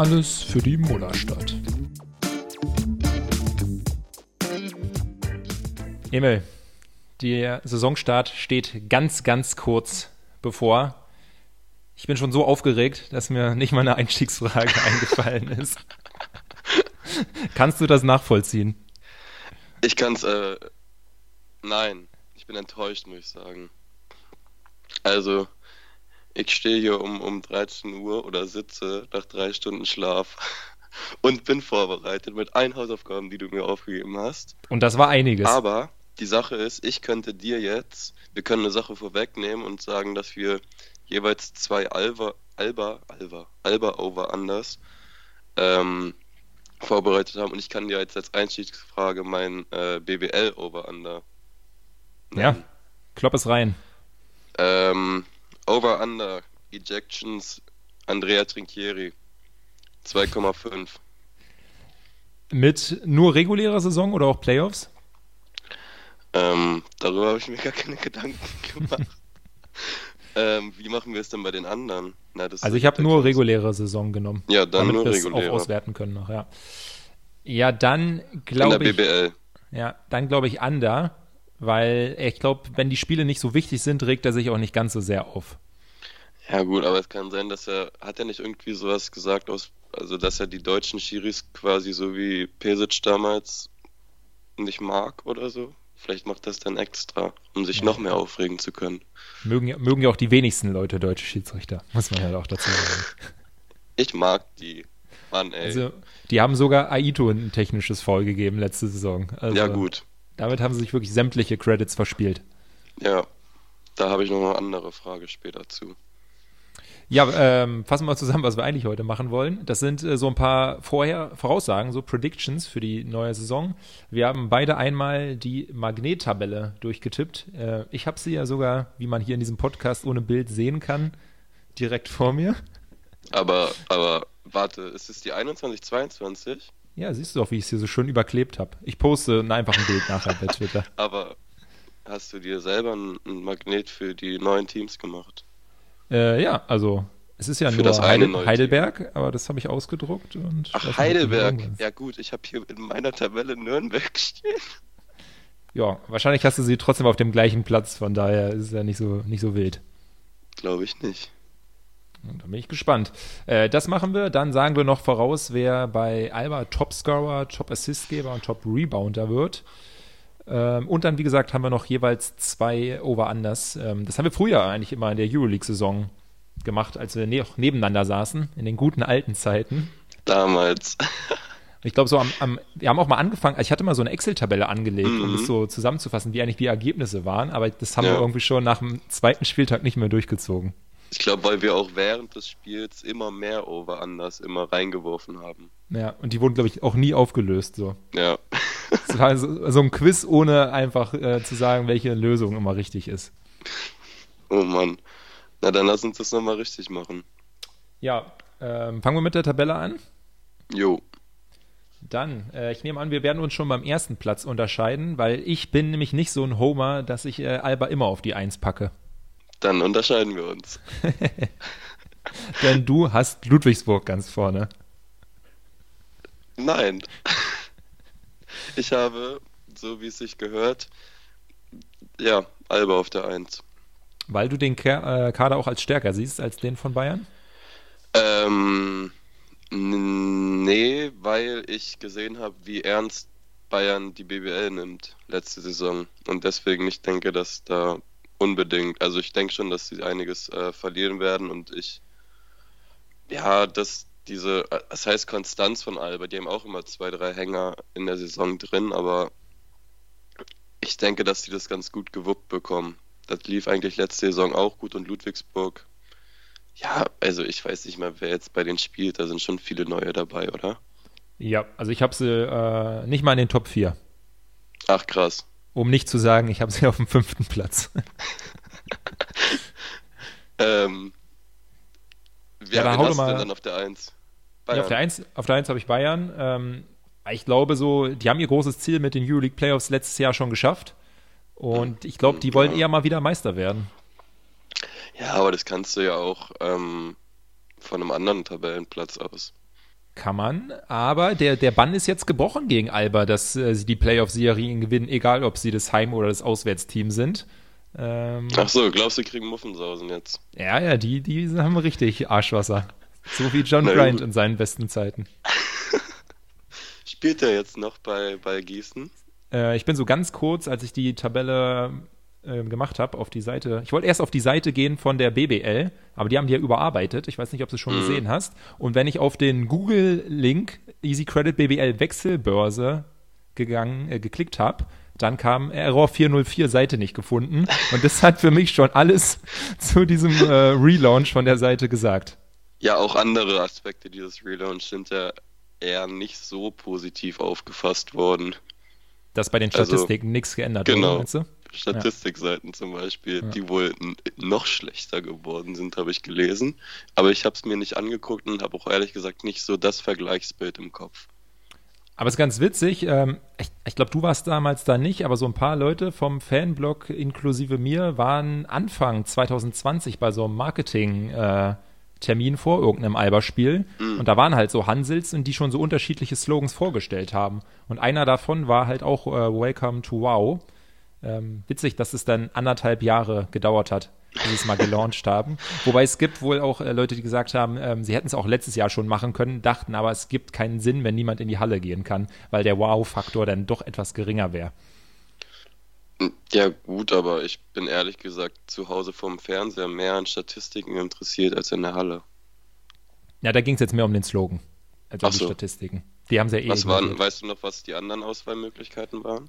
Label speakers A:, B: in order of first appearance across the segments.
A: Alles für die Mullerstadt. Emil, der Saisonstart steht ganz, ganz kurz bevor. Ich bin schon so aufgeregt, dass mir nicht mal eine Einstiegsfrage eingefallen ist. Kannst du das nachvollziehen?
B: Ich kann es, äh, nein. Ich bin enttäuscht, muss ich sagen. Also, ich stehe hier um, um 13 Uhr oder sitze nach drei Stunden Schlaf und bin vorbereitet mit allen Hausaufgaben, die du mir aufgegeben hast.
A: Und das war einiges.
B: Aber die Sache ist, ich könnte dir jetzt, wir können eine Sache vorwegnehmen und sagen, dass wir jeweils zwei Alba, Alba, Alba, Alba over anders ähm, vorbereitet haben und ich kann dir jetzt als Einstiegsfrage mein äh, BBL over under.
A: Ja, klopp es rein.
B: Ähm, over under Ejections Andrea Trinchieri 2,5.
A: Mit nur regulärer Saison oder auch Playoffs?
B: Ähm, darüber habe ich mir gar keine Gedanken gemacht. ähm, wie machen wir es denn bei den anderen?
A: Na, also ich habe nur reguläre Saison genommen.
B: Ja, dann
A: damit
B: nur
A: wir
B: reguläre.
A: auch auswerten können noch, ja. Ja, dann glaube ich.
B: BBL.
A: Ja, dann glaube ich Under, weil ich glaube, wenn die Spiele nicht so wichtig sind, regt er sich auch nicht ganz so sehr auf.
B: Ja gut, aber es kann sein, dass er, hat er nicht irgendwie sowas gesagt aus, also dass er die deutschen Schiris quasi so wie Pesic damals nicht mag oder so? Vielleicht macht das dann extra, um sich ja. noch mehr aufregen zu können.
A: Mögen, mögen ja auch die wenigsten Leute deutsche Schiedsrichter, muss man ja auch dazu sagen.
B: Ich mag die. Mann, ey.
A: Also, die haben sogar Aito ein technisches Foul gegeben letzte Saison. Also,
B: ja, gut.
A: Damit haben sie sich wirklich sämtliche Credits verspielt.
B: Ja, da habe ich noch eine andere Frage später zu.
A: Ja, ähm, fassen wir mal zusammen, was wir eigentlich heute machen wollen. Das sind äh, so ein paar vorher Voraussagen, so Predictions für die neue Saison. Wir haben beide einmal die Magnettabelle durchgetippt. Äh, ich habe sie ja sogar, wie man hier in diesem Podcast ohne Bild sehen kann, direkt vor mir.
B: Aber, aber warte, ist es die 2122?
A: Ja, siehst du doch, wie ich es hier so schön überklebt habe. Ich poste einfach ein Bild nachher bei Twitter.
B: Aber hast du dir selber ein Magnet für die neuen Teams gemacht?
A: Äh, ja, also es ist ja
B: Für
A: nur
B: das eine
A: Heidel Heidelberg, aber das habe ich ausgedruckt. Und
B: Ach, Heidelberg. Ja gut, ich habe hier in meiner Tabelle Nürnberg stehen.
A: Ja, wahrscheinlich hast du sie trotzdem auf dem gleichen Platz, von daher ist es ja nicht so, nicht so wild.
B: Glaube ich nicht.
A: Und da bin ich gespannt. Äh, das machen wir. Dann sagen wir noch voraus, wer bei Alba Topscorer, Top-Assistgeber und Top-Rebounder wird. Ähm, und dann, wie gesagt, haben wir noch jeweils zwei Over-Unders. Ähm, das haben wir früher eigentlich immer in der Euroleague-Saison gemacht, als wir ne nebeneinander saßen, in den guten alten Zeiten.
B: Damals.
A: Ich glaube, so am, am, wir haben auch mal angefangen, also ich hatte mal so eine Excel-Tabelle angelegt,
B: Mhm.
A: um das so zusammenzufassen, wie eigentlich die Ergebnisse waren, aber das haben
B: Ja.
A: wir irgendwie schon nach dem zweiten Spieltag nicht mehr durchgezogen.
B: Ich glaube, weil wir auch während des Spiels immer mehr Over-Unders immer reingeworfen haben.
A: Ja, und die wurden, glaube ich, auch nie aufgelöst. So.
B: Ja.
A: So, so ein Quiz, ohne einfach äh, zu sagen, welche Lösung immer richtig ist.
B: Oh Mann. Na dann lass uns das nochmal richtig machen.
A: Ja, ähm, fangen wir mit der Tabelle an.
B: Jo.
A: Dann, äh, ich nehme an, wir werden uns schon beim ersten Platz unterscheiden, weil ich bin nämlich nicht so ein Homer, dass ich äh, Alba immer auf die Eins packe.
B: Dann unterscheiden wir uns.
A: Denn du hast Ludwigsburg ganz vorne.
B: Nein. Ich habe, so wie es sich gehört, ja, Alba auf der Eins.
A: Weil du den äh, Kader auch als stärker siehst als den von Bayern?
B: Ähm, nee, weil ich gesehen habe, wie ernst Bayern die BBL nimmt letzte Saison. Und deswegen ich denke, dass da unbedingt, also ich denke schon, dass sie einiges äh, verlieren werden und ich, ja, dass diese, das heißt Konstanz von Alba, die haben auch immer zwei, drei Hänger in der Saison drin, aber ich denke, dass die das ganz gut gewuppt bekommen. Das lief eigentlich letzte Saison auch gut und Ludwigsburg ja, also ich weiß nicht mal, wer jetzt bei denen spielt. Da sind schon viele neue dabei, oder?
A: Ja, also ich habe sie äh, nicht mal in den Top 4.
B: Ach, krass.
A: Um nicht zu sagen, ich habe sie auf dem fünften Platz.
B: Ähm,
A: Ja,
B: wer
A: hau
B: hast du
A: mal-
B: denn dann auf der 1?
A: Ja, auf der 1 auf der habe ich Bayern. Ähm, ich glaube so, die haben ihr großes Ziel mit den Euroleague Playoffs letztes Jahr schon geschafft. Und ich glaube, die wollen
B: Ja.
A: eher mal wieder Meister werden.
B: Ja, aber das kannst du ja auch ähm, von einem anderen Tabellenplatz aus.
A: Kann man, aber der, der Bann ist jetzt gebrochen gegen Alba, dass äh, sie die Playoff-Serien gewinnen, egal ob sie das Heim- oder das Auswärtsteam sind.
B: Ähm, Ach so, glaubst du, kriegen Muffensausen jetzt?
A: Ja, ja, die, die haben richtig Arschwasser. So wie John Bryant in seinen besten Zeiten.
B: Spielt er jetzt noch bei, bei Gießen?
A: Äh, ich bin so ganz kurz, als ich die Tabelle äh, gemacht habe, auf die Seite. Ich wollte erst auf die Seite gehen von der BBL, aber die haben die ja überarbeitet. Ich weiß nicht, ob du es schon mhm. gesehen hast. Und wenn ich auf den Google-Link Easy Credit BBL Wechselbörse gegangen, äh, geklickt habe, dann kam Error 404 Seite nicht gefunden. Und das hat für mich schon alles zu diesem äh, Relaunch von der Seite gesagt.
B: Ja, auch andere Aspekte dieses Relaunch sind ja eher nicht so positiv aufgefasst worden.
A: Dass bei den also, Statistiken also, nichts geändert
B: genau. wurde, meinst du? Statistikseiten ja. zum Beispiel, ja. die wohl noch schlechter geworden sind, habe ich gelesen. Aber ich habe es mir nicht angeguckt und habe auch ehrlich gesagt nicht so das Vergleichsbild im Kopf.
A: Aber es ist ganz witzig, ähm, ich, ich glaube, du warst damals da nicht, aber so ein paar Leute vom Fanblog inklusive mir waren Anfang 2020 bei so einem Marketing- äh, Termin vor irgendeinem Alberspiel mhm. und da waren halt so Hansels und die schon so unterschiedliche Slogans vorgestellt haben und einer davon war halt auch äh, Welcome to Wow ähm, witzig, dass es dann anderthalb Jahre gedauert hat, bis sie es mal gelauncht haben. Wobei es gibt wohl auch äh, Leute, die gesagt haben, ähm, sie hätten es auch letztes Jahr schon machen können, dachten aber, es gibt keinen Sinn, wenn niemand in die Halle gehen kann, weil der Wow-Faktor dann doch etwas geringer wäre.
B: Ja, gut, aber ich bin ehrlich gesagt zu Hause vom Fernseher mehr an Statistiken interessiert als in der Halle.
A: Ja, da ging es jetzt mehr um den Slogan, als um so. die Statistiken. Die haben sehr ja eh.
B: Was waren, weißt du noch, was die anderen Auswahlmöglichkeiten waren?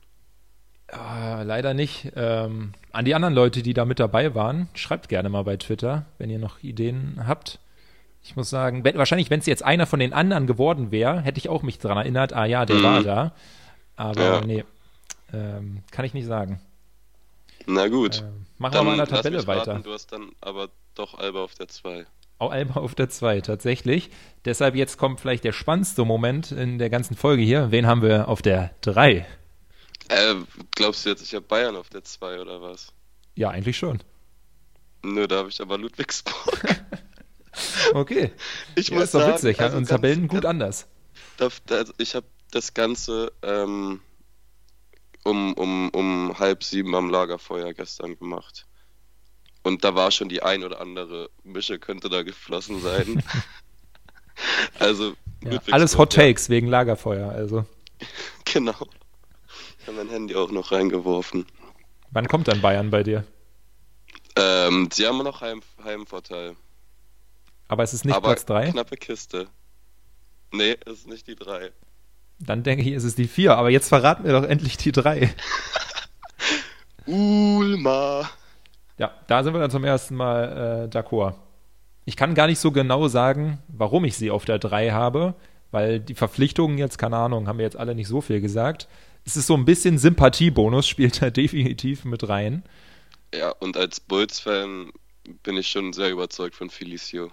A: Äh, leider nicht. Ähm, an die anderen Leute, die da mit dabei waren, schreibt gerne mal bei Twitter, wenn ihr noch Ideen habt. Ich muss sagen, wenn, wahrscheinlich, wenn es jetzt einer von den anderen geworden wäre, hätte ich auch mich daran erinnert, ah ja, der mhm. war da. Aber ja. nee, ähm, kann ich nicht sagen.
B: Na gut.
A: Ähm, machen dann wir mal in der Tabelle weiter.
B: du hast dann aber doch Alba auf der 2.
A: Auch Alba auf der 2, tatsächlich. Deshalb jetzt kommt vielleicht der spannendste Moment in der ganzen Folge hier. Wen haben wir auf der 3?
B: Äh, glaubst du jetzt, ich habe Bayern auf der 2 oder was?
A: Ja, eigentlich schon.
B: Nö, da habe ich aber Ludwigsburg.
A: okay. Ich ja, muss ist doch sagen, witzig, also und Tabellen gut anders.
B: Da, da, ich habe das Ganze ähm, um, um, um halb sieben am Lagerfeuer gestern gemacht. Und da war schon die ein oder andere Mische könnte da geflossen sein. also
A: ja, alles Hot Takes ja. wegen Lagerfeuer, also.
B: genau. Ich habe mein Handy auch noch reingeworfen.
A: Wann kommt dann Bayern bei dir?
B: Ähm, sie haben noch Heim Heimvorteil.
A: Aber es ist nicht Aber Platz 3?
B: Knappe Kiste. Nee, es ist nicht die 3.
A: Dann denke ich, es ist die 4. Aber jetzt verraten wir doch endlich die 3.
B: Ulma.
A: Ja, da sind wir dann zum ersten Mal äh, d'accord. Ich kann gar nicht so genau sagen, warum ich sie auf der 3 habe, weil die Verpflichtungen jetzt, keine Ahnung, haben wir jetzt alle nicht so viel gesagt es ist so ein bisschen Sympathiebonus, spielt da definitiv mit rein.
B: Ja, und als Bulls-Fan bin ich schon sehr überzeugt von Felicio.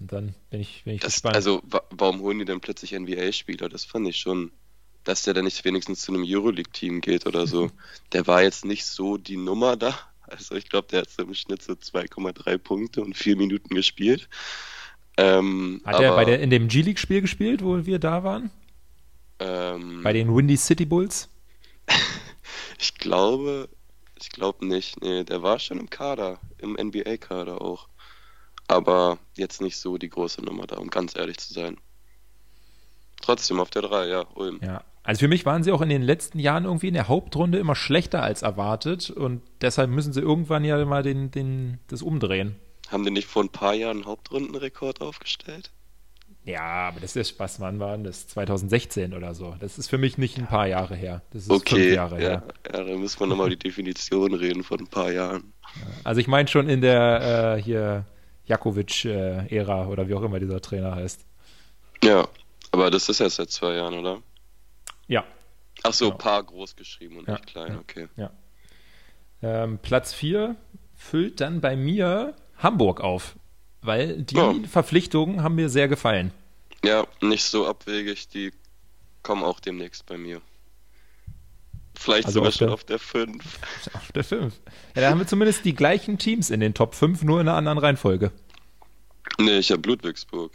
A: Und dann bin ich, bin ich
B: das,
A: gespannt.
B: Also, wa warum holen die denn plötzlich NBA-Spieler? Das fand ich schon, dass der dann nicht wenigstens zu einem Euroleague-Team geht oder so. der war jetzt nicht so die Nummer da. Also, ich glaube, der hat so im Schnitt so 2,3 Punkte und vier Minuten gespielt. Ähm,
A: hat er bei der, in dem G-League-Spiel gespielt, wo wir da waren?
B: Ähm,
A: Bei den Windy City Bulls?
B: ich glaube, ich glaube nicht. Nee, der war schon im Kader, im NBA-Kader auch. Aber jetzt nicht so die große Nummer da, um ganz ehrlich zu sein. Trotzdem auf der 3, ja, Ulm.
A: Ja. Also für mich waren sie auch in den letzten Jahren irgendwie in der Hauptrunde immer schlechter als erwartet und deshalb müssen sie irgendwann ja mal den, den, das umdrehen.
B: Haben die nicht vor ein paar Jahren einen Hauptrundenrekord aufgestellt?
A: Ja, aber das ist, was wann war das? 2016 oder so. Das ist für mich nicht ein paar Jahre her. Das ist
B: okay,
A: fünf Jahre
B: ja,
A: her.
B: Ja, da müssen wir nochmal die Definition reden von ein paar Jahren.
A: Also ich meine schon in der äh, hier Jakovic-Ära äh, oder wie auch immer dieser Trainer heißt.
B: Ja, aber das ist erst seit zwei Jahren, oder?
A: Ja.
B: Ach so, genau. paar groß geschrieben und ja, nicht klein,
A: ja,
B: okay.
A: Ja. Ähm, Platz 4 füllt dann bei mir Hamburg auf weil die oh. Verpflichtungen haben mir sehr gefallen.
B: Ja, nicht so abwegig, die kommen auch demnächst bei mir. Vielleicht also sogar schon der, auf der 5.
A: Auf der 5. Ja, da haben wir zumindest die gleichen Teams in den Top 5, nur in einer anderen Reihenfolge.
B: Nee, ich habe Ludwigsburg.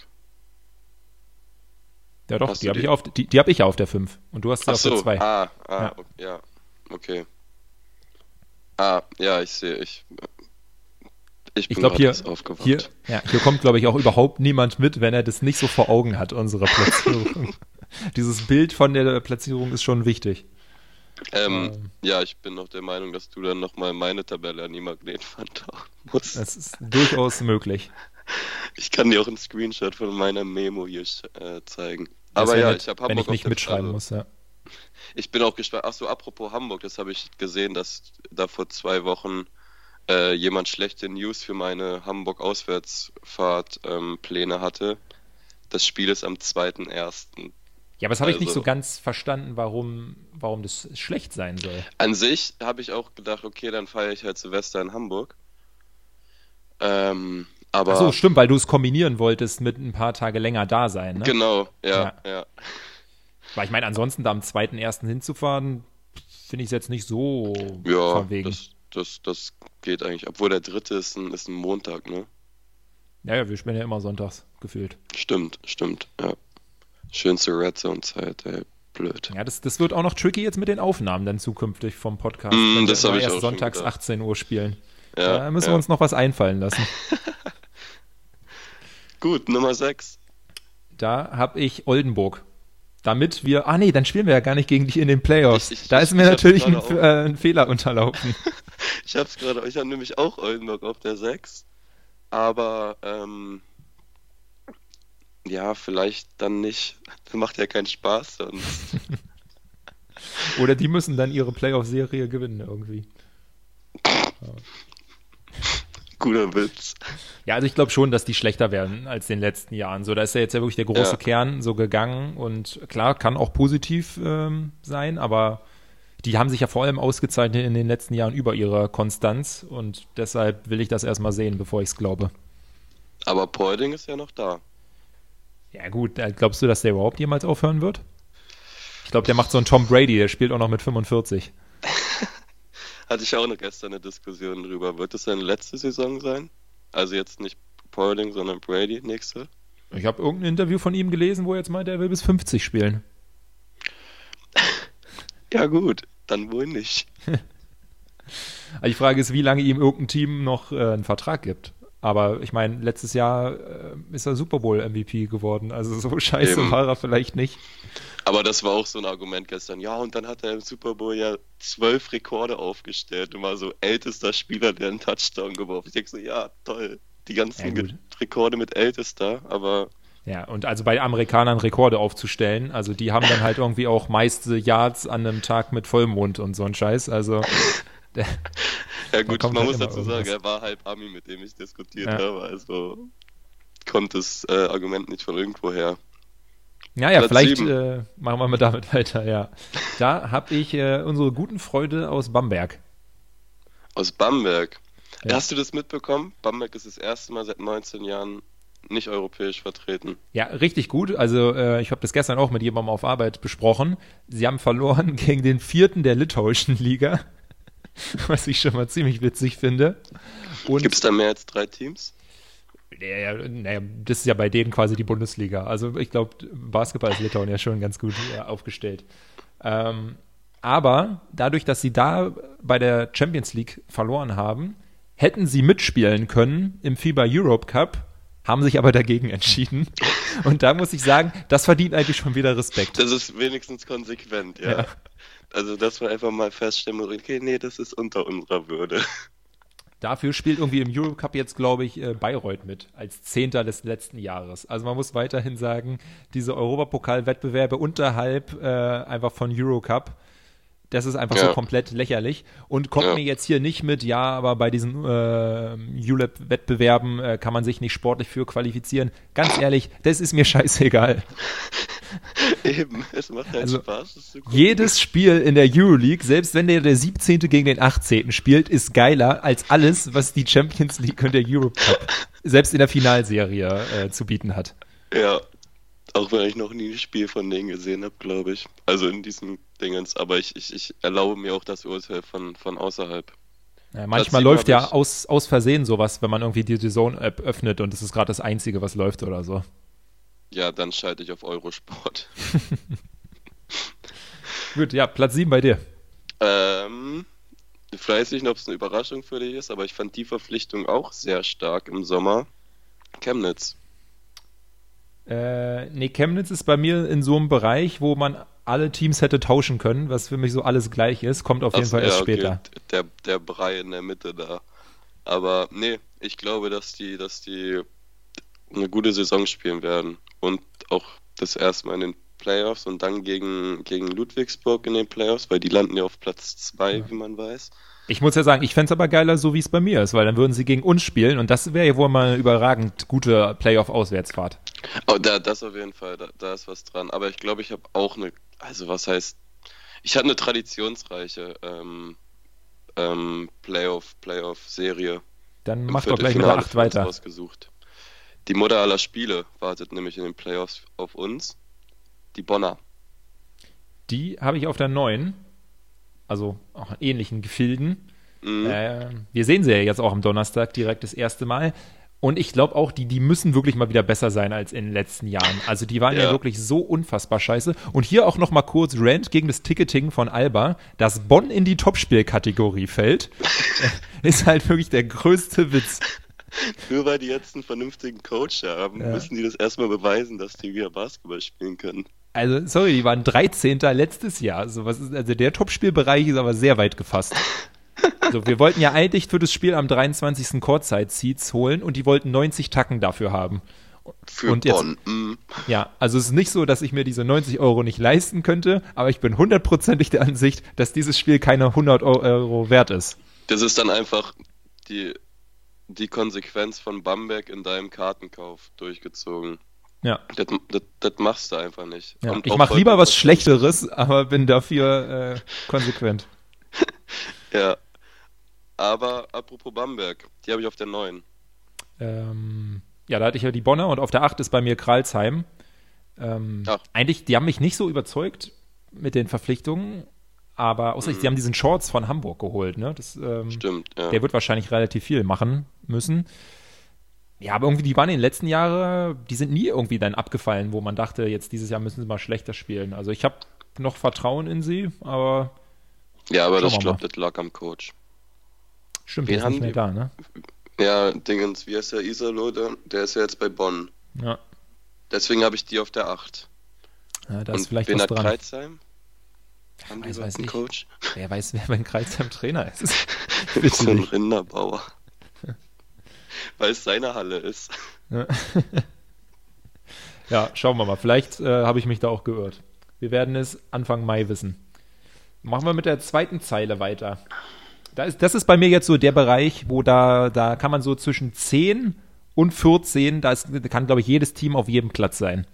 A: Ja doch, die habe ich, auf, die, die hab ich ja auf der 5 und du hast sie Ach auf so. der 2.
B: Ah, ah, ja. ja, okay. Ah, ja, ich sehe, ich,
A: ich, ich glaube, hier, hier, ja, hier kommt, glaube ich, auch überhaupt niemand mit, wenn er das nicht so vor Augen hat, unsere Platzierung. Dieses Bild von der Platzierung ist schon wichtig.
B: Ähm, ähm, ja, ich bin noch der Meinung, dass du dann nochmal meine Tabelle an die Magnetwand tauchen musst.
A: Das ist durchaus möglich.
B: Ich kann dir auch einen Screenshot von meiner Memo hier äh, zeigen. Aber ja,
A: nett, ich habe Hamburg. Wenn ich nicht mitschreiben muss, ja.
B: Ich bin auch gespannt. Achso, apropos Hamburg, das habe ich gesehen, dass da vor zwei Wochen äh, jemand schlechte News für meine Hamburg-Auswärtsfahrt-Pläne ähm, hatte. Das Spiel ist am 2.1.
A: Ja, aber das habe ich nicht so also ganz verstanden, warum, warum das schlecht sein soll.
B: An sich habe ich auch gedacht, okay, dann feiere ich halt Silvester in Hamburg. Ähm, aber Ach
A: so, stimmt, weil du es kombinieren wolltest mit ein paar Tage länger da sein, ne?
B: Genau, ja, ja. ja.
A: Weil ich meine, ansonsten da am 2.1. hinzufahren, finde ich es jetzt nicht so
B: ja, verwegen. Das, das, das geht eigentlich. Obwohl der dritte ist ein, ist ein Montag, ne?
A: Ja, ja, wir spielen ja immer sonntags, gefühlt.
B: Stimmt, stimmt, ja. Schönste Red Zone-Zeit, ey. Blöd.
A: Ja, das, das wird auch noch tricky jetzt mit den Aufnahmen dann zukünftig vom Podcast.
B: Mm, das habe ich erst
A: auch sonntags 18 Uhr spielen. Ja, da müssen ja. wir uns noch was einfallen lassen.
B: Gut, Nummer 6.
A: Da habe ich Oldenburg. Damit wir. Ah, nee, dann spielen wir ja gar nicht gegen dich in den Playoffs. Ich, ich, da ist mir natürlich ein, äh, ein, Fehler unterlaufen.
B: ich hab's gerade. Ich habe nämlich auch Oldenburg auf der 6. Aber, ähm, ja, vielleicht dann nicht. Das macht ja keinen Spaß sonst.
A: Oder die müssen dann ihre Playoff-Serie gewinnen irgendwie.
B: Ja. Guter Witz.
A: Ja, also ich glaube schon, dass die schlechter werden als in den letzten Jahren. So, da ist ja jetzt ja wirklich der große ja. Kern so gegangen und klar, kann auch positiv ähm, sein, aber die haben sich ja vor allem ausgezeichnet in den letzten Jahren über ihre Konstanz und deshalb will ich das erstmal sehen, bevor ich es glaube.
B: Aber Polding ist ja noch da.
A: Ja, gut, glaubst du, dass der überhaupt jemals aufhören wird? Ich glaube, der macht so einen Tom Brady, der spielt auch noch mit 45.
B: Hatte ich auch noch gestern eine Diskussion drüber. Wird es seine letzte Saison sein? Also jetzt nicht Paulding, sondern Brady nächste?
A: Ich habe irgendein Interview von ihm gelesen, wo er jetzt meint, er will bis 50 spielen.
B: Ja gut, dann wohl nicht.
A: Die Frage ist, wie lange ihm irgendein Team noch äh, einen Vertrag gibt. Aber ich meine, letztes Jahr äh, ist er Super Bowl MVP geworden. Also so scheiße Eben. war er vielleicht nicht.
B: Aber das war auch so ein Argument gestern. Ja, und dann hat er im Super Bowl ja zwölf Rekorde aufgestellt und war so ältester Spieler, der einen Touchdown geworfen. Ich denke so, ja, toll. Die ganzen ja, Rekorde mit ältester, aber.
A: Ja, und also bei Amerikanern Rekorde aufzustellen, also die haben dann halt irgendwie auch meiste Yards an einem Tag mit Vollmond und so ein Scheiß. Also
B: ja gut, man halt muss dazu sagen, er war halb Ami, mit dem ich diskutiert ja. habe, also konnte das äh, Argument nicht von irgendwo her.
A: Ja, ja, Platz vielleicht äh, machen wir mal damit weiter, ja. Da habe ich äh, unsere guten Freunde aus Bamberg.
B: Aus Bamberg? Ja. Hast du das mitbekommen? Bamberg ist das erste Mal seit 19 Jahren nicht europäisch vertreten.
A: Ja, richtig gut. Also äh, ich habe das gestern auch mit jemandem auf Arbeit besprochen. Sie haben verloren gegen den vierten der litauischen Liga. was ich schon mal ziemlich witzig finde.
B: Gibt es da mehr als drei Teams?
A: Naja, naja, das ist ja bei denen quasi die Bundesliga. Also ich glaube, Basketball ist Litauen ja schon ganz gut ja, aufgestellt. Ähm, aber dadurch, dass sie da bei der Champions League verloren haben, hätten sie mitspielen können im FIBA Europe Cup, haben sich aber dagegen entschieden. Und da muss ich sagen, das verdient eigentlich schon wieder Respekt.
B: Das ist wenigstens konsequent, ja. ja. Also, dass wir einfach mal feststellen, okay, nee, das ist unter unserer Würde.
A: Dafür spielt irgendwie im Eurocup jetzt, glaube ich, äh, Bayreuth mit, als Zehnter des letzten Jahres. Also man muss weiterhin sagen, diese Europapokal-Wettbewerbe unterhalb äh, einfach von Eurocup das ist einfach ja. so komplett lächerlich und kommt ja. mir jetzt hier nicht mit, ja, aber bei diesen äh, ULEP-Wettbewerben äh, kann man sich nicht sportlich für qualifizieren. Ganz ehrlich, das ist mir scheißegal.
B: Eben, es macht halt also, Spaß.
A: jedes Spiel in der Euroleague, selbst wenn der, der 17. gegen den 18. spielt, ist geiler als alles, was die Champions League und der Europe Cup selbst in der Finalserie äh, zu bieten hat.
B: Ja, auch wenn ich noch nie ein Spiel von denen gesehen habe, glaube ich. Also in diesen Dingens. Aber ich, ich, ich erlaube mir auch das Urteil von, von außerhalb.
A: Ja, manchmal läuft ja aus, aus Versehen sowas, wenn man irgendwie die Zone-App öffnet und es ist gerade das Einzige, was läuft oder so.
B: Ja, dann schalte ich auf Eurosport.
A: Gut, ja, Platz 7 bei dir.
B: Ähm, ich weiß nicht, ob es eine Überraschung für dich ist, aber ich fand die Verpflichtung auch sehr stark im Sommer. Chemnitz.
A: Äh, nee, Chemnitz ist bei mir in so einem Bereich, wo man alle Teams hätte tauschen können, was für mich so alles gleich ist, kommt auf jeden
B: Ach so,
A: Fall erst
B: ja, okay,
A: später.
B: Der, der Brei in der Mitte da. Aber nee, ich glaube, dass die, dass die eine gute Saison spielen werden. Und auch das erste Mal in den Playoffs und dann gegen, gegen Ludwigsburg in den Playoffs, weil die landen ja auf Platz 2, wie man weiß.
A: Ich muss ja sagen, ich fände es aber geiler, so wie es bei mir ist, weil dann würden sie gegen uns spielen und das wäre ja wohl mal eine überragend gute Playoff-Auswärtsfahrt.
B: Oh, da, das auf jeden Fall, da, da ist was dran. Aber ich glaube, ich habe auch eine, also was heißt, ich habe eine traditionsreiche ähm, ähm, Playoff, Playoff-Serie.
A: Dann mach doch gleich mit
B: Viertelfinale
A: der 8
B: für uns
A: weiter.
B: Rausgesucht. Die Mutter aller Spiele wartet nämlich in den Playoffs auf uns. Die Bonner.
A: Die habe ich auf der 9, also auch in ähnlichen Gefilden.
B: Mhm.
A: Äh, wir sehen sie ja jetzt auch am Donnerstag direkt das erste Mal. Und ich glaube auch, die, die müssen wirklich mal wieder besser sein als in den letzten Jahren. Also die waren ja,
B: Ja.
A: wirklich so unfassbar scheiße. Und hier auch noch mal kurz Rant gegen das Ticketing von Alba, dass Bonn in die Topspielkategorie fällt, ist halt wirklich der größte Witz.
B: Nur weil die jetzt einen vernünftigen Coach haben,
A: Ja.
B: müssen die das erstmal beweisen, dass die wieder Basketball spielen können.
A: Also, sorry, die waren 13. letztes Jahr. Also, was ist, also der Topspielbereich ist aber sehr weit gefasst. So, wir wollten ja eigentlich für das Spiel am 23. Courtside-Seats holen und die wollten 90 Tacken dafür haben.
B: Für
A: Und jetzt-
B: Bonn. Mhm.
A: Ja, also es ist nicht so, dass ich mir diese 90 Euro nicht leisten könnte, aber ich bin hundertprozentig der Ansicht, dass dieses Spiel keine 100 Eu- Euro wert ist.
B: Das ist dann einfach die, die Konsequenz von Bamberg in deinem Kartenkauf durchgezogen.
A: Ja,
B: Das, das, das machst du einfach nicht.
A: ja. Ich mache lieber was Schlechteres, aber bin dafür äh, konsequent.
B: Ja. Aber apropos Bamberg, die habe ich auf der 9.
A: Ähm, ja, da hatte ich ja die Bonner und auf der 8 ist bei mir Kralsheim. Ähm. Eigentlich, die haben mich nicht so überzeugt mit den Verpflichtungen, aber außer
B: Mhm.
A: die haben diesen Shorts von Hamburg geholt, ne? Das, ähm,
B: Stimmt, ja.
A: Der wird wahrscheinlich relativ viel machen müssen. Ja, aber irgendwie, die waren in den letzten Jahren, die sind nie irgendwie dann abgefallen, wo man dachte, jetzt dieses Jahr müssen sie mal schlechter spielen. Also ich habe noch Vertrauen in sie, aber
B: ja, aber das, ich glaube, das lag am Coach.
A: Stimmt,
B: Wen
A: der ist nicht mehr
B: die?
A: da, ne?
B: Ja, Dingens, wie heißt der Isalo? Der, ist ja jetzt bei Bonn.
A: Ja,
B: Deswegen habe ich die auf der 8.
A: ja da ist
B: Und
A: vielleicht
B: wen
A: was
B: hat
A: dran.
B: Kreuzheim? Haben die
A: weiß-
B: überhaupt
A: weiß
B: einen. Coach?
A: Wer weiß, wer beim Kreisheim Trainer ist.
B: Bitte so ein. Rinderbauer. Weil es seine Halle ist.
A: Ja, schauen wir mal. Vielleicht äh, habe ich mich da auch geirrt. Wir werden es Anfang Mai wissen. Machen wir mit der zweiten Zeile weiter. Da ist, das ist bei mir jetzt so der Bereich, wo da, da kann man so zwischen 10 und 14, da, ist, kann, glaube ich, jedes Team auf jedem Platz sein.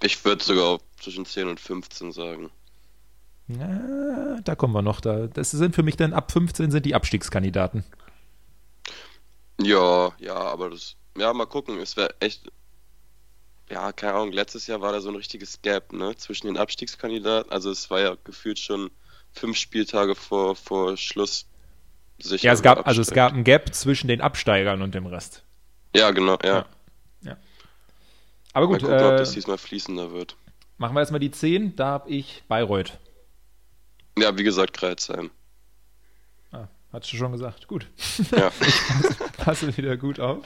B: Ich würde sogar zwischen 10 und 15 sagen.
A: Ja, da kommen wir noch. Da, das sind für mich dann ab 15 sind die Abstiegskandidaten.
B: Ja, ja, aber das. Ja, mal gucken. Es wäre echt. Ja, keine Ahnung. Letztes Jahr war da so ein richtiges Gap, ne? Zwischen den Abstiegskandidaten. Also, es war ja gefühlt schon fünf Spieltage vor, vor Schluss. Sicher
A: Ja, es gab, also es gab ein Gap zwischen den Absteigern und dem Rest.
B: Ja, genau, ja.
A: Ja. Aber
B: Mal
A: gut,
B: gucken, ob
A: äh,
B: das diesmal fließender wird.
A: machen wir erstmal die 10. Da habe ich Bayreuth.
B: Ja, wie gesagt, Kreuzheim.
A: Ah, hast du schon gesagt. Gut.
B: Ja.
A: Passe wieder gut auf.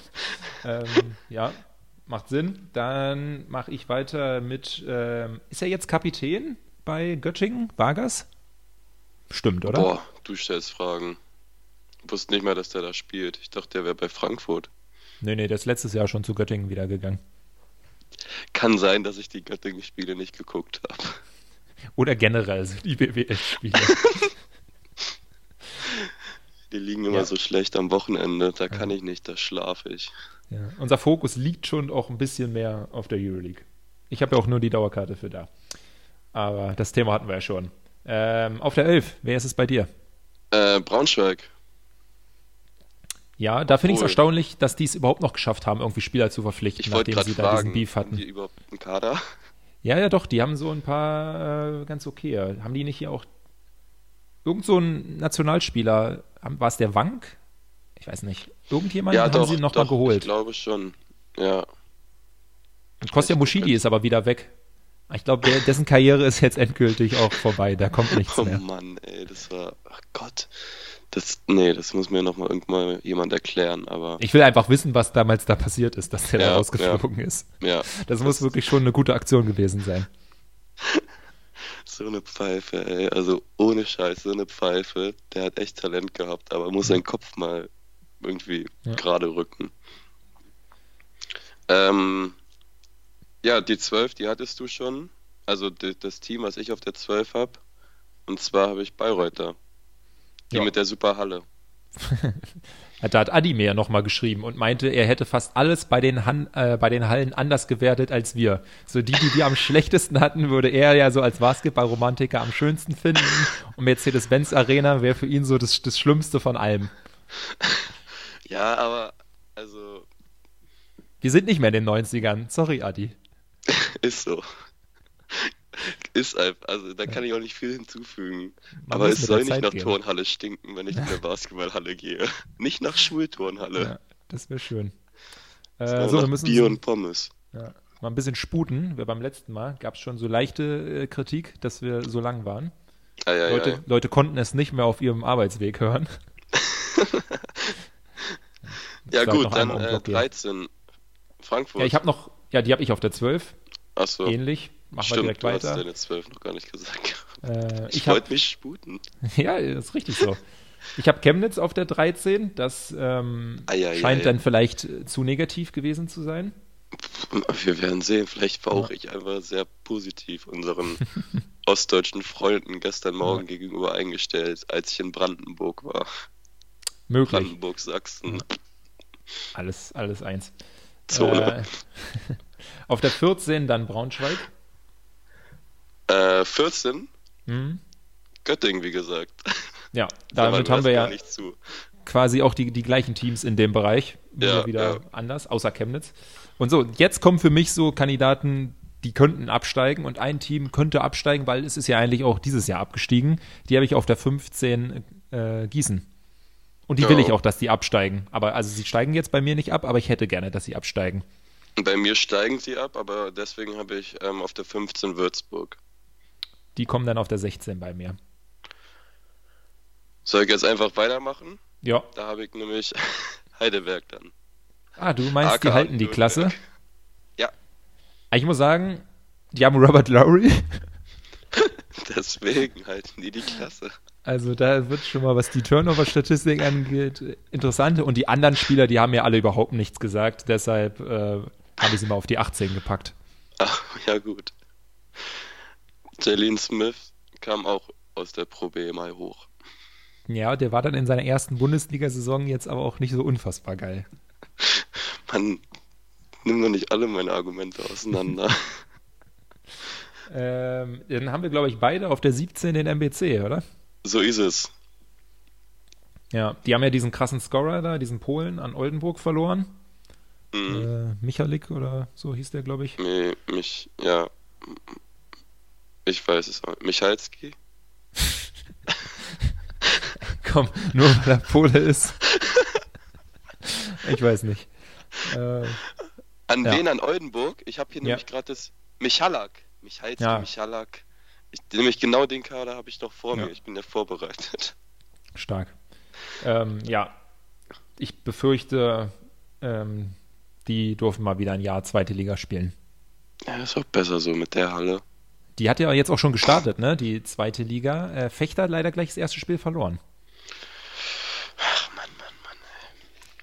A: Ähm, ja, macht Sinn. Dann mache ich weiter mit. Ähm, ist er jetzt Kapitän bei Göttingen? Vargas? Stimmt, oder?
B: Boah, du stellst Fragen. Wusste nicht mal, dass der da spielt. Ich dachte, der wäre bei Frankfurt.
A: Nee, nee, der ist letztes Jahr schon zu Göttingen wieder gegangen.
B: Kann sein, dass ich die Göttingen-Spiele nicht geguckt habe.
A: Oder generell die BWL-Spiele.
B: Die liegen immer
A: Ja.
B: so schlecht am Wochenende. Da kann ich nicht, da schlafe ich.
A: ja. Unser Fokus liegt schon auch ein bisschen mehr auf der Euroleague. Ich habe ja auch nur die Dauerkarte für da. Aber das Thema hatten wir ja schon. Ähm, auf der 11, wer ist es bei dir?
B: Äh, Braunschweig.
A: Ja, da finde ich es erstaunlich, dass die es überhaupt noch geschafft haben, irgendwie Spieler zu verpflichten, nachdem sie da diesen
B: fragen,
A: Beef
B: haben
A: hatten.
B: die überhaupt einen Kader?
A: Ja, ja, doch, die haben so ein paar äh, ganz okay. Haben die nicht hier auch irgend so ein Nationalspieler, haben- war es der Wank? Ich weiß nicht. Irgendjemanden
B: ja,
A: haben
B: doch,
A: sie noch
B: doch,
A: mal geholt.
B: ich glaube schon. Ja.
A: Und Kostja Muschidi ist aber wieder weg. Ich glaube, dessen Karriere ist jetzt endgültig auch vorbei. Da kommt nichts
B: oh
A: mehr.
B: Oh Mann, ey, das war, ach Gott. Das, nee, das muss mir nochmal irgendwann jemand erklären, aber.
A: Ich will einfach wissen, was damals da passiert ist, dass der ja, da rausgeflogen
B: ja.
A: ist.
B: Ja.
A: Das muss wirklich schon eine gute Aktion gewesen sein.
B: So eine Pfeife, ey. Also ohne Scheiß, so eine Pfeife. Der hat echt Talent gehabt, aber muss seinen Kopf mal irgendwie ja. gerade rücken. Ähm, ja, die 12, die hattest du schon. Also die, das Team, was ich auf der 12 habe. Und zwar habe ich Bayreuther. Die ja. mit der super Halle.
A: da hat Adi mir ja nochmal geschrieben und meinte, er hätte fast alles bei den, Han äh, bei den Hallen anders gewertet als wir. So die, die wir am schlechtesten hatten, würde er ja so als Basketballromantiker am schönsten finden. Und Mercedes-Benz Arena wäre für ihn so das, das Schlimmste von allem.
B: Ja, aber also.
A: Wir sind nicht mehr in den 90ern. Sorry, Adi.
B: Ist so. Ist einfach, also da kann ich auch nicht viel hinzufügen. Man Aber es soll nicht Zeit nach gehen. Turnhalle stinken, wenn ich in der Basketballhalle gehe. Nicht nach Schulturnhalle. Ja,
A: das wäre schön.
B: Äh, so, wir müssen Bier und Pommes.
A: Ja, mal ein bisschen sputen. Wir beim letzten Mal gab es schon so leichte äh, Kritik, dass wir so lang waren.
B: Ah, ja,
A: Leute,
B: ja,
A: Leute konnten es nicht mehr auf ihrem Arbeitsweg hören.
B: ja gut, dann äh, 13 Frankfurt.
A: Ja, ich habe noch, ja, die habe ich auf der 12.
B: Ach so.
A: Ähnlich. Machen
B: Stimmt,
A: wir direkt
B: du
A: weiter.
B: hast deine 12 noch gar nicht gesagt.
A: Äh,
B: ich, ich wollte mich sputen.
A: ja, ist richtig so. Ich habe Chemnitz auf der 13. Das ähm,
B: ah, ja,
A: scheint
B: ja,
A: dann vielleicht zu negativ gewesen zu sein.
B: Wir werden sehen. Vielleicht war auch ich einfach sehr positiv unseren ostdeutschen Freunden gestern Morgen gegenüber eingestellt, als ich in Brandenburg war.
A: Möglich.
B: Brandenburg, Sachsen.
A: Alles, alles eins.
B: Zone.
A: Äh, auf der 14 dann Braunschweig.
B: Äh, 14?
A: Mhm.
B: Göttingen, wie gesagt.
A: Ja, damit haben wir ja quasi auch die, die gleichen Teams in dem Bereich.
B: Ja,
A: wieder
B: ja.
A: anders, außer Chemnitz. Und so, jetzt kommen für mich so Kandidaten, die könnten absteigen und ein Team könnte absteigen, weil es ist ja eigentlich auch dieses Jahr abgestiegen. Die habe ich auf der 15 äh, Gießen. Und die
B: Ja.
A: will ich auch, dass die absteigen. Aber also sie steigen jetzt bei mir nicht ab, aber ich hätte gerne, dass sie absteigen.
B: Bei mir steigen sie ab, aber deswegen habe ich ähm, auf der 15 Würzburg.
A: Die kommen dann auf der 16 bei mir.
B: Soll ich jetzt einfach weitermachen?
A: Ja.
B: Da habe ich nämlich Heidelberg dann.
A: Ah, du meinst, die
B: AK
A: halten die. Klasse?
B: Ja.
A: Ich muss sagen, die haben Robert Lowry.
B: Deswegen halten die die Klasse.
A: Also da wird schon mal, was die Turnover-Statistik angeht, interessant. Und die anderen Spieler, die haben ja alle überhaupt nichts gesagt. Deshalb äh, habe ich sie mal auf die 18 gepackt.
B: Ach, ja gut. Jalen Smith kam auch aus der Pro B mal hoch.
A: Ja, der war dann in seiner ersten Bundesliga-Saison jetzt aber auch nicht so unfassbar geil.
B: Man, nimm doch nicht alle meine Argumente auseinander.
A: Ähm, dann haben wir, glaube ich, beide auf der 17 den MBC, oder?
B: so ist es.
A: Ja, die haben ja diesen krassen Scorer da, diesen Polen an Oldenburg verloren.
B: Mhm.
A: Äh, Michalik oder so hieß der, glaube ich.
B: Nee, mich, ja. Ich weiß es auch. Michalski?
A: Komm, nur weil er Pole ist. ich weiß nicht. Äh,
B: An
A: Ja.
B: wen? An Oldenburg? Ich habe hier
A: Ja.
B: nämlich gerade das Michalak. Michalski,
A: Ja.
B: Michalak. Ich, nämlich genau den Kader habe ich noch vor
A: Ja.
B: mir. Ich bin ja vorbereitet.
A: stark. Ähm, ja, ich befürchte, ähm, die dürfen mal wieder ein Jahr zweite Liga spielen.
B: Ja, ist auch besser so mit der Halle.
A: Die hat ja jetzt auch schon gestartet, ne? Die zweite Liga. Äh, Fechter hat leider gleich das erste Spiel verloren.
B: Ach, Mann, Mann, Mann.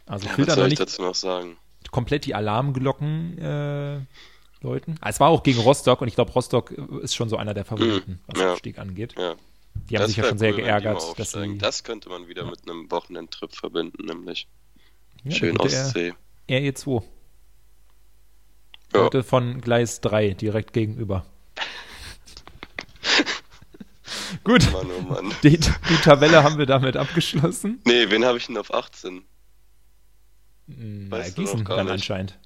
A: Also
B: Ja, was soll ich
A: nicht
B: dazu noch sagen?
A: komplett die Alarmglocken äh, läuten. Ah, es war auch gegen Rostock und ich glaube, Rostock ist schon so einer der Favoriten, was
B: ja.
A: Abstieg angeht.
B: Ja.
A: Die haben sich ja schon sehr
B: cool, die
A: geärgert, dass sie
B: Das könnte man wieder mit einem Wochenendtrip verbinden, nämlich.
A: ja,
B: Schön Ostsee.
A: RE2.
B: Ja.
A: Heute von Gleis 3 direkt gegenüber. Gut,
B: Mann, oh Mann.
A: die, die Tabelle haben wir damit abgeschlossen.
B: Nee, wen habe ich denn auf 18?
A: Hm,
B: Weißt
A: ja,
B: du noch
A: Gießen dann
B: nicht.
A: anscheinend.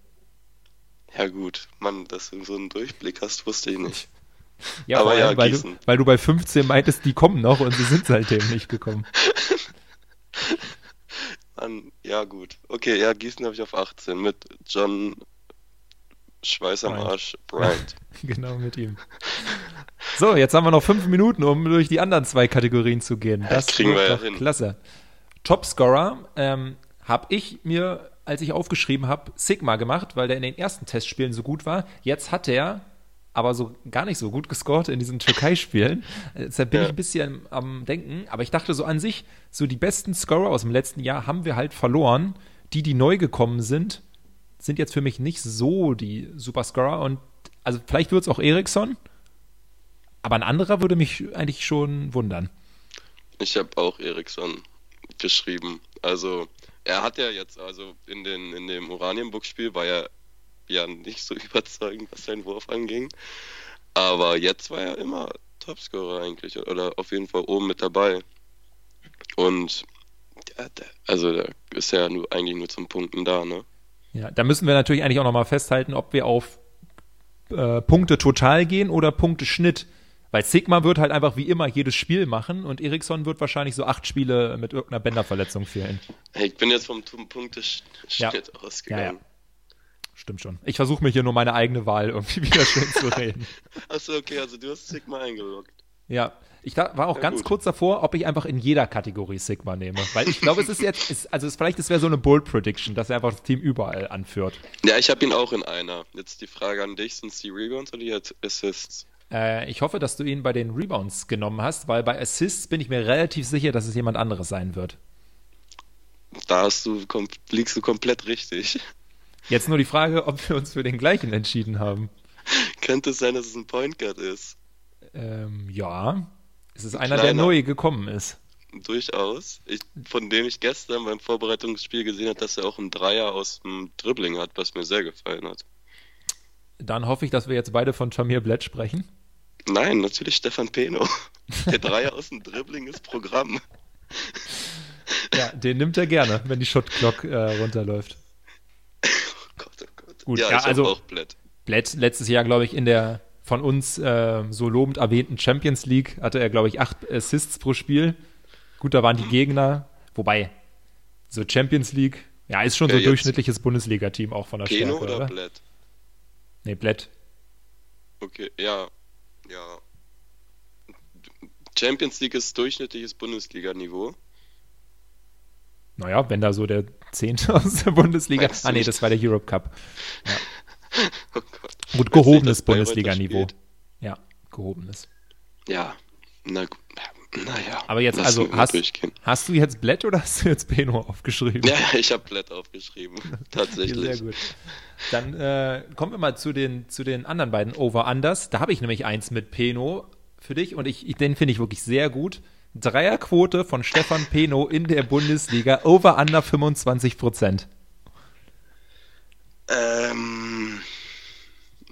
B: Ja gut, Mann, dass du so einen Durchblick hast, wusste ich nicht.
A: Ja,
B: Aber ja,
A: weil, du,
B: Gießen.
A: weil du bei 15 meintest, die kommen noch und sie sind seitdem nicht gekommen.
B: Mann, ja gut. Okay, ja, Gießen habe ich auf 18 mit John Schweiß am Arsch, Bryant.
A: genau, mit ihm. So, jetzt haben wir noch fünf Minuten, um durch die anderen zwei Kategorien zu gehen. Das
B: kriegen wir ja hin.
A: klasse. Topscorer ähm, habe ich mir, als ich aufgeschrieben habe, Sigma gemacht, weil der in den ersten Testspielen so gut war. Jetzt hat er aber so gar nicht so gut gescored in diesen Türkei-Spielen. Deshalb bin
B: Ja.
A: ich ein bisschen am Denken. Aber ich dachte so an sich, so die besten Scorer aus dem letzten Jahr haben wir halt verloren. Die, die neu gekommen sind, sind jetzt für mich nicht so die Superscorer. Und also vielleicht wird es auch Eriksson. Aber ein anderer würde mich eigentlich schon wundern.
B: Ich habe auch Eriksson geschrieben. Also, er hat ja jetzt, also in, den, in dem Oranienburg-Spiel war er ja nicht so überzeugend, was seinen Wurf anging. Aber jetzt war er immer Topscorer eigentlich. Oder auf jeden Fall oben mit dabei. Und also da ist er ja nur, eigentlich nur zum Punkten da, ne?
A: Ja, da müssen wir natürlich eigentlich auch nochmal festhalten, ob wir auf äh, Punkte total gehen oder Punkte Schnitt. Weil Sigma wird halt einfach wie immer jedes Spiel machen und Eriksson wird wahrscheinlich so acht Spiele mit irgendeiner Bänderverletzung fehlen.
B: Hey, ich bin jetzt vom Punkteschnitt
A: Ja.
B: ausgegangen.
A: Stimmt schon. Ich versuche mir hier nur meine eigene Wahl irgendwie wieder schön zu reden.
B: Achso, okay, also du hast Sigma eingeloggt.
A: Ja, ich da, war auch
B: Ja,
A: ganz
B: gut.
A: kurz davor, ob ich einfach in jeder Kategorie Sigma nehme. Weil ich glaube, es ist jetzt, ist, also es, vielleicht es wäre so eine Bold Prediction, dass er einfach das Team überall anführt.
B: Ja, ich habe ihn auch in einer. Jetzt die Frage an dich, sind es die Rebounds oder die Assists?
A: Äh, ich hoffe, dass du ihn bei den Rebounds genommen hast, weil bei Assists bin ich mir relativ sicher, dass es jemand anderes sein wird.
B: Da hast du, liegst du komplett richtig.
A: Jetzt nur die Frage, ob wir uns für den gleichen entschieden haben.
B: Könnte es sein, dass es ein Point Guard ist?
A: Ähm, ja. Es ist
B: Ein
A: einer, der neu gekommen ist.
B: Durchaus. Ich, von dem ich gestern beim Vorbereitungsspiel gesehen habe, dass er auch einen Dreier aus dem Dribbling hat, was mir sehr gefallen hat.
A: Dann hoffe ich, dass wir jetzt beide von Tamir Blatt sprechen.
B: Nein, natürlich Stefan Peno. Der Dreier aus dem Dribbling ist Programm.
A: Ja, den nimmt er gerne, wenn die Shot Clock äh, runterläuft.
B: Oh Gott, oh Gott.
A: Gut,
B: ja,
A: ja, also-
B: auch Blatt.
A: Blatt letztes Jahr, glaube ich, in der von uns äh, so lobend erwähnten Champions League hatte er, glaube ich, acht Assists pro Spiel. Gut, da waren die Gegner, wobei so Champions League, ja, ist schon
B: Ja,
A: so
B: jetzt-
A: durchschnittliches Bundesliga-Team auch von der
B: Peno
A: Stärke,
B: oder
A: oder?
B: Blatt?
A: Nee, Blatt.
B: Okay, ja. Ja. Champions League ist durchschnittliches Bundesliga-Niveau.
A: Naja, wenn da so der Zehnte aus der Bundesliga.
B: Meinst
A: Ah, nee, das war der Europe Cup.
B: Oh Gott.
A: Gut, gehobenes Bundesliga-Niveau. Ja, gehobenes.
B: Ja, na gut. Naja.
A: Aber jetzt, also, hast, hast du jetzt Blatt oder hast du jetzt Beno aufgeschrieben?
B: Ja, ich habe Blatt aufgeschrieben. Tatsächlich.
A: Sehr gut. Dann äh, kommen wir mal zu den, zu den anderen beiden Over-Unders. Da habe ich nämlich eins mit Peno für dich und ich, ich den finde ich wirklich sehr gut. Dreierquote von Stefan Peno in der Bundesliga, Over-Under 25 Prozent.
B: Ähm,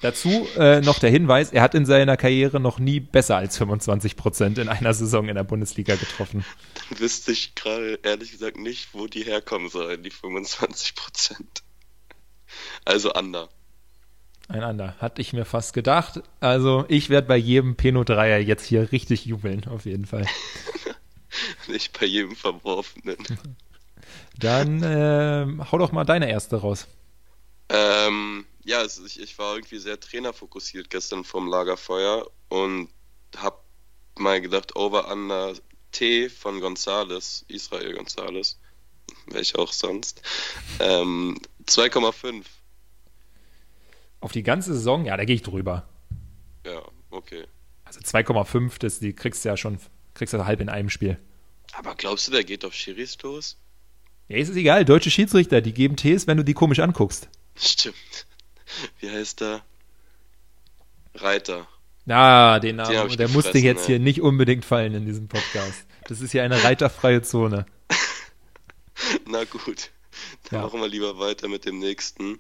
A: Dazu äh, noch der Hinweis, er hat in seiner Karriere noch nie besser als 25 Prozent in einer Saison in der Bundesliga getroffen.
B: dann wüsste ich gerade ehrlich gesagt nicht, wo die herkommen sollen, die 25 Prozent. Also Under.
A: Ein anderer, hatte ich mir fast gedacht. Also ich werde bei jedem Peno Dreier jetzt hier richtig jubeln, auf jeden Fall.
B: Nicht bei jedem Verworfenen.
A: Dann äh, hau doch mal deine erste raus.
B: Ähm, ja, es, ich, ich war irgendwie sehr trainerfokussiert gestern vom Lagerfeuer und hab mal gedacht, over under T von Gonzales, Israel Gonzales, welch auch sonst, ähm, 2,5.
A: Auf die ganze Saison, ja, da gehe ich drüber.
B: Ja, okay.
A: Also 2,5, das die kriegst du ja schon, kriegst du halb in einem Spiel.
B: Aber glaubst du, der geht auf Schiris los?
A: Ja, ist es egal, deutsche Schiedsrichter, die geben Ts, wenn du die komisch anguckst.
B: Stimmt. Wie heißt der? Reiter.
A: Na, den
B: Den
A: Namen,
B: ich
A: der musste jetzt
B: ey.
A: hier nicht unbedingt fallen in diesem Podcast. Das ist hier eine reiterfreie Zone.
B: Na gut, dann
A: Ja.
B: machen wir lieber weiter mit dem nächsten.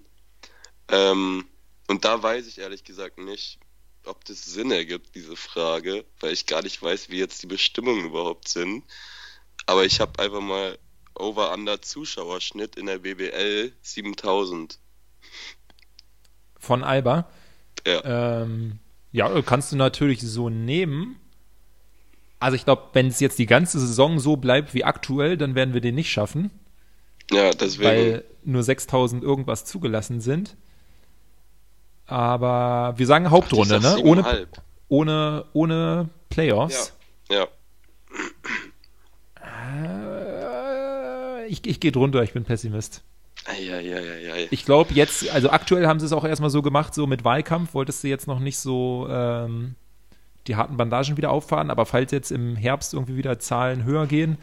B: Ähm, und da weiß ich ehrlich gesagt nicht, ob das Sinn ergibt, diese Frage, weil ich gar nicht weiß, wie jetzt die Bestimmungen überhaupt sind. Aber ich habe einfach mal Over-Under Zuschauerschnitt in der BBL 7000.
A: Von Alba.
B: Ja,
A: Ähm, ja, kannst du natürlich so nehmen. Also ich glaube, wenn es jetzt die ganze Saison so bleibt wie aktuell, dann werden wir den nicht schaffen,
B: ja deswegen.
A: weil nur 6000 irgendwas zugelassen sind. Aber wir sagen Hauptrunde,
B: sag
A: ne? Ohne, ohne, ohne Playoffs.
B: Ja.
A: Äh, ich ich gehe drunter, ich bin Pessimist.
B: Eieieiei.
A: Ich glaube jetzt, also aktuell haben sie es auch erstmal so gemacht, so mit Wahlkampf wolltest du jetzt noch nicht so ähm, die harten Bandagen wieder auffahren, aber falls jetzt im Herbst irgendwie wieder Zahlen höher gehen,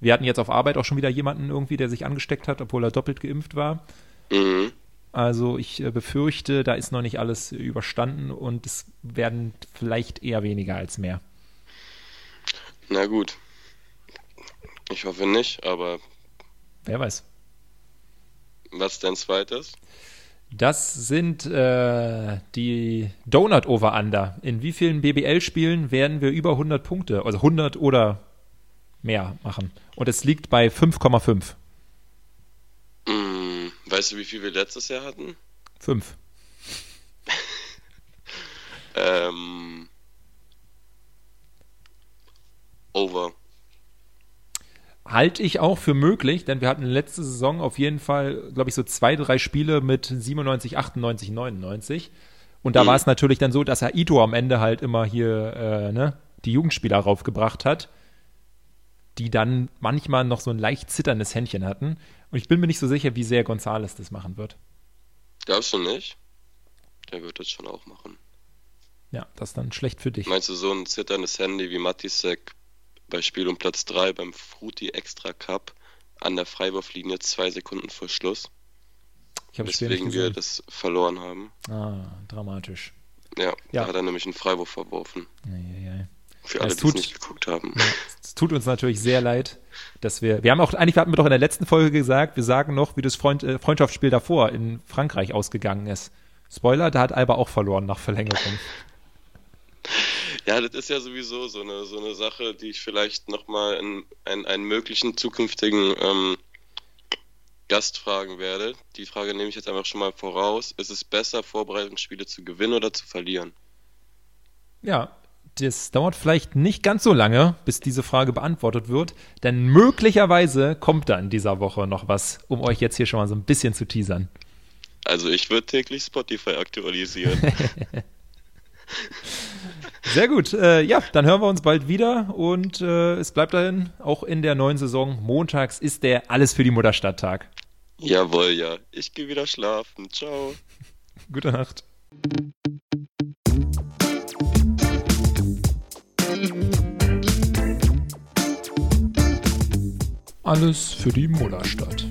A: wir hatten jetzt auf Arbeit auch schon wieder jemanden irgendwie, der sich angesteckt hat, obwohl er doppelt geimpft war.
B: Mhm.
A: Also ich äh, befürchte, da ist noch nicht alles überstanden und es werden vielleicht eher weniger als mehr.
B: Na gut. Ich hoffe nicht, aber
A: Wer weiß.
B: Was denn zweites?
A: Das sind äh, die Donut Over Under. In wie vielen BBL-Spielen werden wir über 100 Punkte, also 100 oder mehr machen? Und es liegt bei 5,5.
B: Hm, weißt du, wie viel wir letztes Jahr hatten?
A: 5.
B: Ähm. Over.
A: Halte ich auch für möglich, denn wir hatten letzte Saison auf jeden Fall, glaube ich, so zwei, drei Spiele mit 97, 98, 99. Und da
B: Mhm.
A: war es natürlich dann so, dass er Ito am Ende halt immer hier äh, ne, die Jugendspieler raufgebracht hat, die dann manchmal noch so ein leicht zitterndes Händchen hatten. Und ich bin mir nicht so sicher, wie sehr Gonzales das machen wird.
B: Glaubst du nicht? Der wird das schon auch machen.
A: Ja, das ist dann schlecht für dich.
B: Meinst du so ein zitterndes Handy wie Matisek bei Spiel um Platz 3 beim Fruti Extra Cup an der Freiwurflinie zwei Sekunden vor Schluss?
A: Ich
B: Weswegen wir das verloren haben.
A: Ah, dramatisch.
B: Ja,
A: Ja.
B: da hat er nämlich einen Freiwurf verworfen.
A: Eieiei.
B: Für
A: Ja,
B: alle,
A: es
B: die es
A: tut-
B: nicht geguckt haben.
A: Es tut uns natürlich sehr leid, dass wir. Wir haben auch, eigentlich hatten wir doch in der letzten Folge gesagt, wir sagen noch, wie das Freund, äh, Freundschaftsspiel davor in Frankreich ausgegangen ist. Spoiler, da hat Alba auch verloren nach Verlängerung.
B: Ja, das ist ja sowieso so eine, so eine Sache, die ich vielleicht nochmal in einen, einen möglichen zukünftigen ähm, Gast fragen werde. Die Frage nehme ich jetzt einfach schon mal voraus. Ist es besser, Vorbereitungsspiele zu gewinnen oder zu verlieren?
A: Ja, das dauert vielleicht nicht ganz so lange, bis diese Frage beantwortet wird, denn möglicherweise kommt da in dieser Woche noch was, um euch jetzt hier schon mal so ein bisschen zu teasern.
B: Also ich würde täglich Spotify aktualisieren.
A: Sehr gut. Äh, ja, dann hören wir uns bald wieder und äh, es bleibt dahin, auch in der neuen Saison. Montags ist der Alles für die Mutterstadt-Tag.
B: Jawohl, ja. Ich gehe wieder schlafen. Ciao.
A: Gute Nacht. Alles für die Mullerstadt.